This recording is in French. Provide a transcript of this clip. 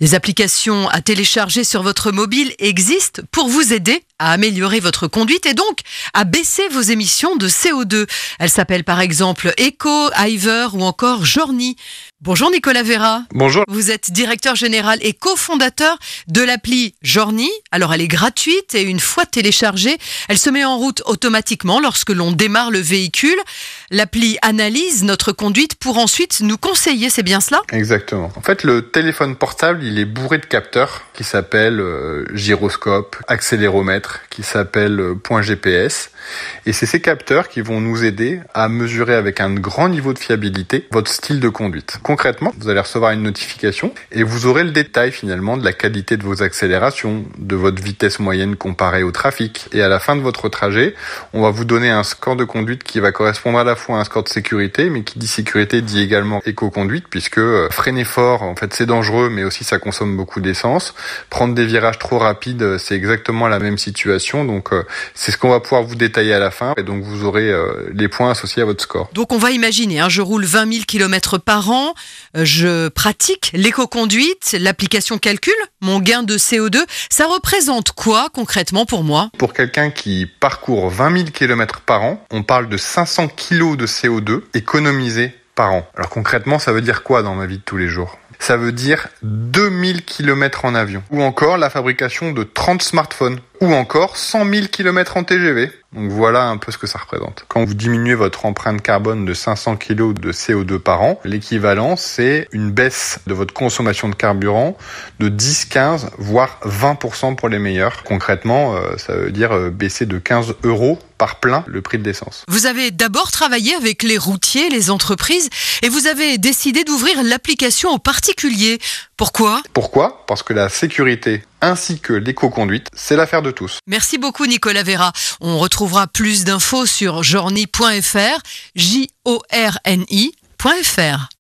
Les applications à télécharger sur votre mobile existent pour vous aider à améliorer votre conduite et donc à baisser vos émissions de CO2. Elles s'appellent par exemple Eco, Iver ou encore Journey. Bonjour Nicolas Vera. Bonjour. Vous êtes directeur général et cofondateur de l'appli Journey. Alors elle est gratuite et une fois téléchargée, elle se met en route automatiquement lorsque l'on démarre le véhicule. L'appli analyse notre conduite pour ensuite nous conseiller, c'est bien cela? Exactement. En fait, le téléphone portable, il est bourré de capteurs qui s'appellent euh, gyroscope, accéléromètre, qui s'appellent euh, point GPS. Et c'est ces capteurs qui vont nous aider à mesurer avec un grand niveau de fiabilité votre style de conduite. Concrètement, vous allez recevoir une notification et vous aurez le détail finalement de la qualité de vos accélérations, de votre vitesse moyenne comparée au trafic. Et à la fin de votre trajet, on va vous donner un score de conduite qui va correspondre à la fois à un score de sécurité, mais qui dit sécurité dit également éco-conduite, puisque euh, freiner fort, en fait, c'est dangereux, mais aussi ça consomme beaucoup d'essence. Prendre des virages trop rapides, c'est exactement la même situation. Donc, euh, c'est ce qu'on va pouvoir vous détailler à la fin. Et donc, vous aurez euh, les points associés à votre score. Donc, on va imaginer, hein, je roule 20 000 km par an, je pratique l'éco-conduite, l'application calcule mon gain de CO2. Ça représente quoi concrètement pour moi? Pour quelqu'un qui parcourt 20 000 km par an, on parle de 500 kg de CO2 économisé par an. Alors concrètement, ça veut dire quoi dans ma vie de tous les jours? Ça veut dire 2000 km en avion, ou encore la fabrication de 30 smartphones, ou encore 100 000 km en TGV. Donc voilà un peu ce que ça représente. Quand vous diminuez votre empreinte carbone de 500 kg de CO2 par an, l'équivalent c'est une baisse de votre consommation de carburant de 10, 15, voire 20% pour les meilleurs. Concrètement, euh, ça veut dire euh, baisser de 15 euros par plein le prix de l'essence. Vous avez d'abord travaillé avec les routiers, les entreprises, et vous avez décidé d'ouvrir l'application aux particuliers. Pourquoi? Pourquoi? Parce que la sécurité ainsi que l'éco-conduite, c'est l'affaire de tous. Merci beaucoup Nicolas Vera. On retrouvera plus d'infos sur journey.fr, J-O-R-N-I.fr.